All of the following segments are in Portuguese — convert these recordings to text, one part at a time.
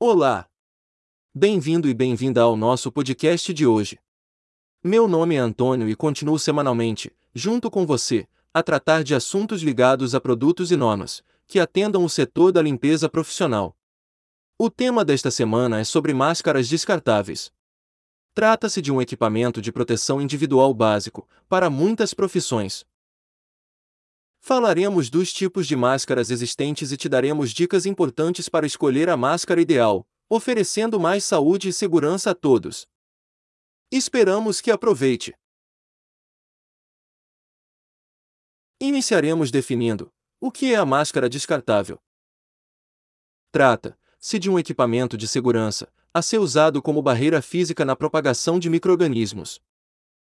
Olá! Bem-vindo e bem-vinda ao nosso podcast de hoje. Meu nome é Antônio e continuo semanalmente, junto com você, a tratar de assuntos ligados a produtos e normas que atendam o setor da limpeza profissional. O tema desta semana é sobre máscaras descartáveis. Trata-se de um equipamento de proteção individual básico para muitas profissões. Falaremos dos tipos de máscaras existentes e te daremos dicas importantes para escolher a máscara ideal, oferecendo mais saúde e segurança a todos. Esperamos que aproveite. Iniciaremos definindo o que é a máscara descartável. Trata-se de um equipamento de segurança a ser usado como barreira física na propagação de microrganismos.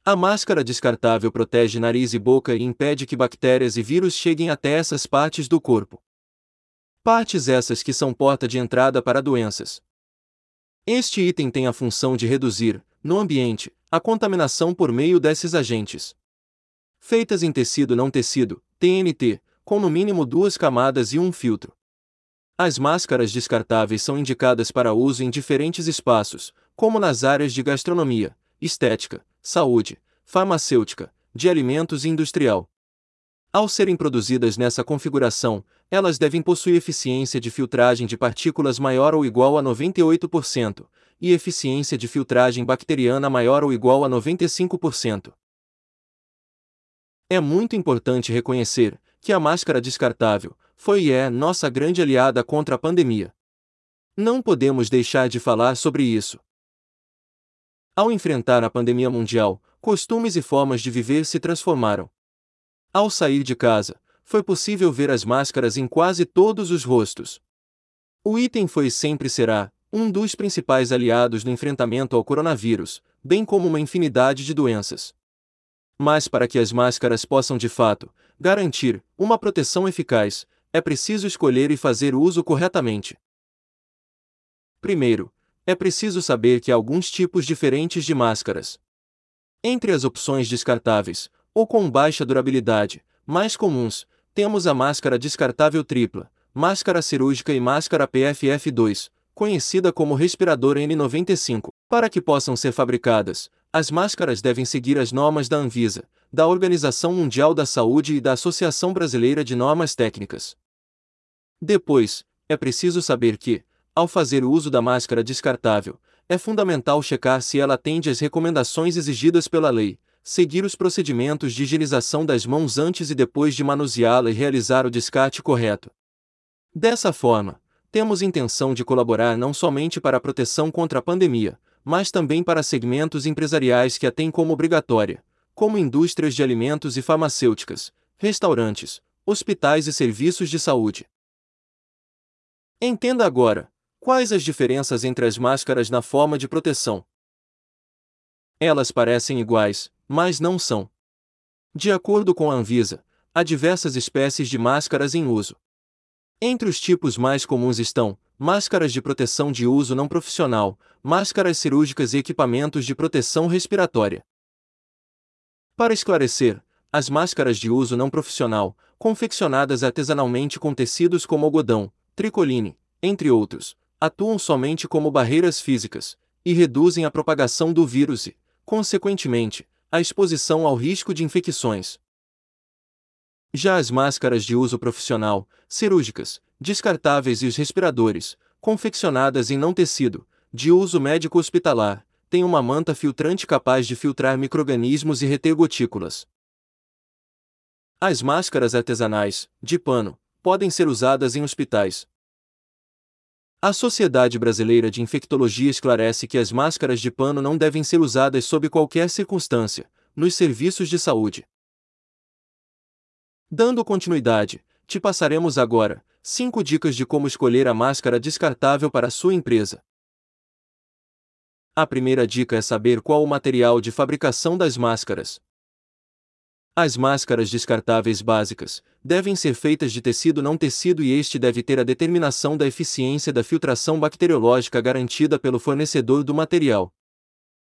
A máscara descartável protege nariz e boca e impede que bactérias e vírus cheguem até essas partes do corpo. Partes essas que são porta de entrada para doenças. Este item tem a função de reduzir, no ambiente, a contaminação por meio desses agentes. Feitas em tecido não tecido, TNT, com no mínimo duas camadas e um filtro. As máscaras descartáveis são indicadas para uso em diferentes espaços, como nas áreas de gastronomia, estética, saúde, farmacêutica, de alimentos e industrial. Ao serem produzidas nessa configuração, elas devem possuir eficiência de filtragem de partículas maior ou igual a 98% e eficiência de filtragem bacteriana maior ou igual a 95%. É muito importante reconhecer que a máscara descartável foi e é nossa grande aliada contra a pandemia. Não podemos deixar de falar sobre isso. Ao enfrentar a pandemia mundial, costumes e formas de viver se transformaram. Ao sair de casa, foi possível ver as máscaras em quase todos os rostos. O item foi e sempre será um dos principais aliados no enfrentamento ao coronavírus, bem como uma infinidade de doenças. Mas para que as máscaras possam de fato garantir uma proteção eficaz, é preciso escolher e fazer uso corretamente. Primeiro, é preciso saber que há alguns tipos diferentes de máscaras. Entre as opções descartáveis, ou com baixa durabilidade, mais comuns, temos a máscara descartável tripla, máscara cirúrgica e máscara PFF2, conhecida como respirador N95. Para que possam ser fabricadas, as máscaras devem seguir as normas da Anvisa, da Organização Mundial da Saúde e da Associação Brasileira de Normas Técnicas. Depois, é preciso saber que, ao fazer uso da máscara descartável, é fundamental checar se ela atende às recomendações exigidas pela lei, seguir os procedimentos de higienização das mãos antes e depois de manuseá-la e realizar o descarte correto. Dessa forma, temos intenção de colaborar não somente para a proteção contra a pandemia, mas também para segmentos empresariais que a têm como obrigatória, como indústrias de alimentos e farmacêuticas, restaurantes, hospitais e serviços de saúde. Entenda agora Quais as diferenças entre as máscaras na forma de proteção? Elas parecem iguais, mas não são. De acordo com a Anvisa, há diversas espécies de máscaras em uso. Entre os tipos mais comuns estão máscaras de proteção de uso não profissional, máscaras cirúrgicas e equipamentos de proteção respiratória. Para esclarecer, as máscaras de uso não profissional, confeccionadas artesanalmente com tecidos como algodão, tricoline, entre outros, atuam somente como barreiras físicas e reduzem a propagação do vírus e, consequentemente, a exposição ao risco de infecções. Já as máscaras de uso profissional, cirúrgicas, descartáveis e os respiradores, confeccionadas em não tecido, de uso médico hospitalar, têm uma manta filtrante capaz de filtrar microrganismos e reter gotículas. As máscaras artesanais, de pano, podem ser usadas em hospitais, a Sociedade Brasileira de Infectologia esclarece que as máscaras de pano não devem ser usadas sob qualquer circunstância, nos serviços de saúde. Dando continuidade, te passaremos agora 5 dicas de como escolher a máscara descartável para sua empresa. A primeira dica é saber qual o material de fabricação das máscaras. As máscaras descartáveis básicas devem ser feitas de tecido não tecido e este deve ter a determinação da eficiência da filtração bacteriológica garantida pelo fornecedor do material.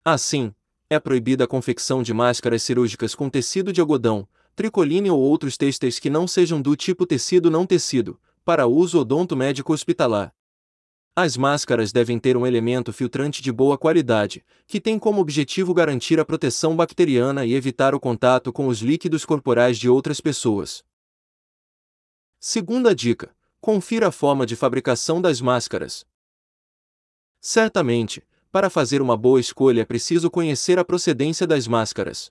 Assim, é proibida a confecção de máscaras cirúrgicas com tecido de algodão, tricoline ou outros têxteis que não sejam do tipo tecido não tecido, para uso odonto médico hospitalar. As máscaras devem ter um elemento filtrante de boa qualidade, que tem como objetivo garantir a proteção bacteriana e evitar o contato com os líquidos corporais de outras pessoas. Segunda dica: confira a forma de fabricação das máscaras. Certamente, para fazer uma boa escolha é preciso conhecer a procedência das máscaras.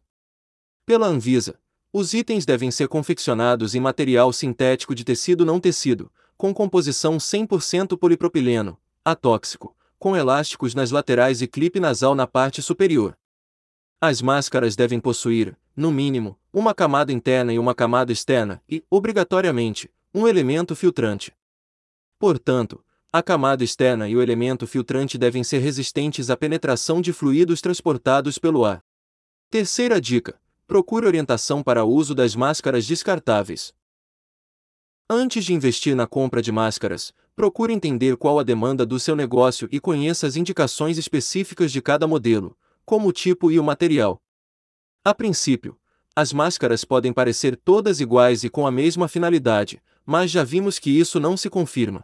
Pela Anvisa, os itens devem ser confeccionados em material sintético de tecido não tecido, com composição 100% polipropileno, atóxico, com elásticos nas laterais e clipe nasal na parte superior. As máscaras devem possuir, no mínimo, uma camada interna e uma camada externa e, obrigatoriamente, um elemento filtrante. Portanto, a camada externa e o elemento filtrante devem ser resistentes à penetração de fluidos transportados pelo ar. Terceira dica: procure orientação para o uso das máscaras descartáveis. Antes de investir na compra de máscaras, procure entender qual a demanda do seu negócio e conheça as indicações específicas de cada modelo, como o tipo e o material. A princípio, as máscaras podem parecer todas iguais e com a mesma finalidade, mas já vimos que isso não se confirma.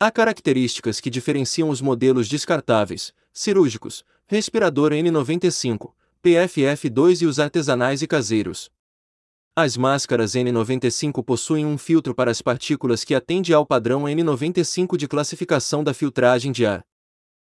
Há características que diferenciam os modelos descartáveis, cirúrgicos, respirador N95, PFF2 e os artesanais e caseiros. As máscaras N95 possuem um filtro para as partículas que atende ao padrão N95 de classificação da filtragem de ar.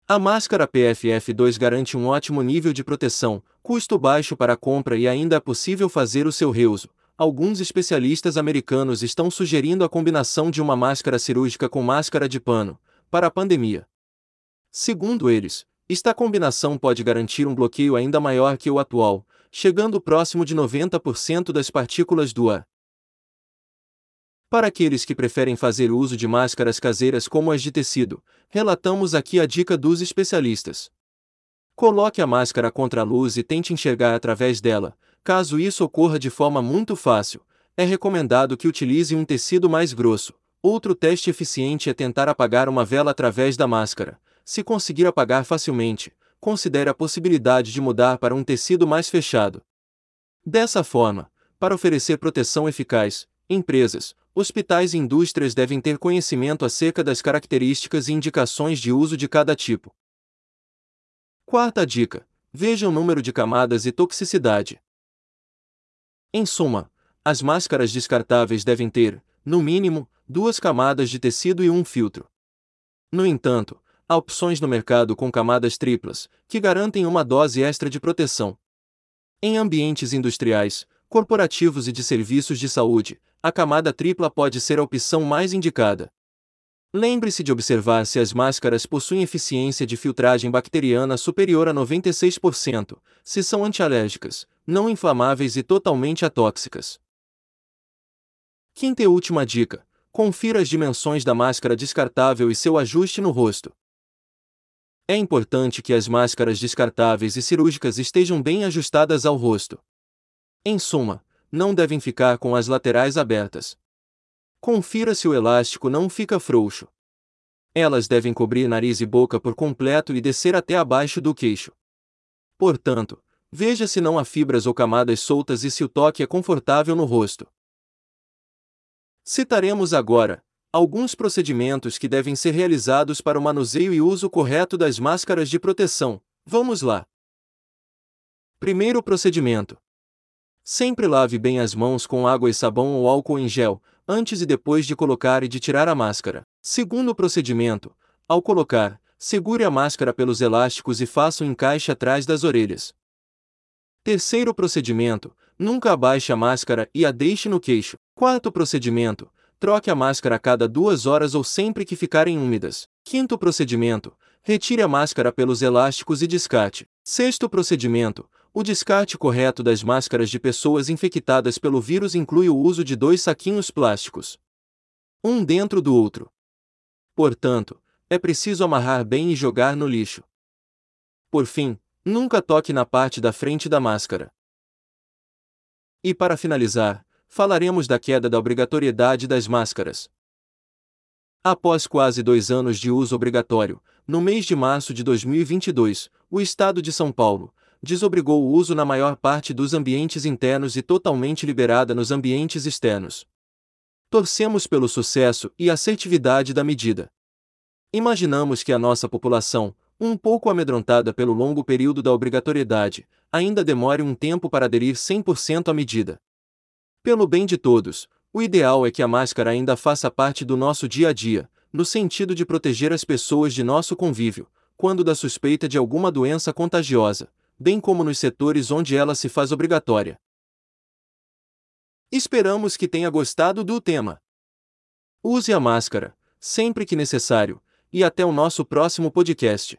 A máscara PFF2 garante um ótimo nível de proteção, custo baixo para a compra e ainda é possível fazer o seu reuso, alguns especialistas americanos estão sugerindo a combinação de uma máscara cirúrgica com máscara de pano, para a pandemia. Segundo eles, esta combinação pode garantir um bloqueio ainda maior que o atual, chegando próximo de 90% das partículas do ar. Para aqueles que preferem fazer uso de máscaras caseiras como as de tecido, relatamos aqui a dica dos especialistas. Coloque a máscara contra a luz e tente enxergar através dela, Caso isso ocorra de forma muito fácil, é recomendado que utilize um tecido mais grosso. Outro teste eficiente é tentar apagar uma vela através da máscara. Se conseguir apagar facilmente, considere a possibilidade de mudar para um tecido mais fechado. Dessa forma, para oferecer proteção eficaz, empresas, hospitais e indústrias devem ter conhecimento acerca das características e indicações de uso de cada tipo. Quarta dica: veja o número de camadas e toxicidade. Em suma, as máscaras descartáveis devem ter, no mínimo, duas camadas de tecido e um filtro. No entanto, há opções no mercado com camadas triplas, que garantem uma dose extra de proteção. Em ambientes industriais, corporativos e de serviços de saúde, a camada tripla pode ser a opção mais indicada. Lembre-se de observar se as máscaras possuem eficiência de filtragem bacteriana superior a 96%, se são antialérgicas, não inflamáveis e totalmente atóxicas. Quinta e última dica: confira as dimensões da máscara descartável e seu ajuste no rosto. É importante que as máscaras descartáveis e cirúrgicas estejam bem ajustadas ao rosto. Em suma, não devem ficar com as laterais abertas. Confira se o elástico não fica frouxo. Elas devem cobrir nariz e boca por completo e descer até abaixo do queixo. Portanto, Veja se não há fibras ou camadas soltas e se o toque é confortável no rosto. Citaremos agora alguns procedimentos que devem ser realizados para o manuseio e uso correto das máscaras de proteção. Vamos lá. Primeiro procedimento: Sempre lave bem as mãos com água e sabão ou álcool em gel, antes e depois de colocar e de tirar a máscara. Segundo procedimento: Ao colocar, segure a máscara pelos elásticos e faça um encaixe atrás das orelhas. Terceiro procedimento: nunca abaixe a máscara e a deixe no queixo. Quarto procedimento: troque a máscara a cada duas horas ou sempre que ficarem úmidas. Quinto procedimento: retire a máscara pelos elásticos e descarte. Sexto procedimento: o descarte correto das máscaras de pessoas infectadas pelo vírus inclui o uso de dois saquinhos plásticos. Um dentro do outro. Portanto, é preciso amarrar bem e jogar no lixo. Por fim, Nunca toque na parte da frente da máscara. E para finalizar, falaremos da queda da obrigatoriedade das máscaras. Após quase dois anos de uso obrigatório, no mês de março de 2022, o Estado de São Paulo desobrigou o uso na maior parte dos ambientes internos e totalmente liberada nos ambientes externos. Torcemos pelo sucesso e assertividade da medida. Imaginamos que a nossa população, um pouco amedrontada pelo longo período da obrigatoriedade, ainda demore um tempo para aderir 100% à medida. Pelo bem de todos, o ideal é que a máscara ainda faça parte do nosso dia a dia, no sentido de proteger as pessoas de nosso convívio, quando da suspeita de alguma doença contagiosa, bem como nos setores onde ela se faz obrigatória. Esperamos que tenha gostado do tema. Use a máscara, sempre que necessário, e até o nosso próximo podcast.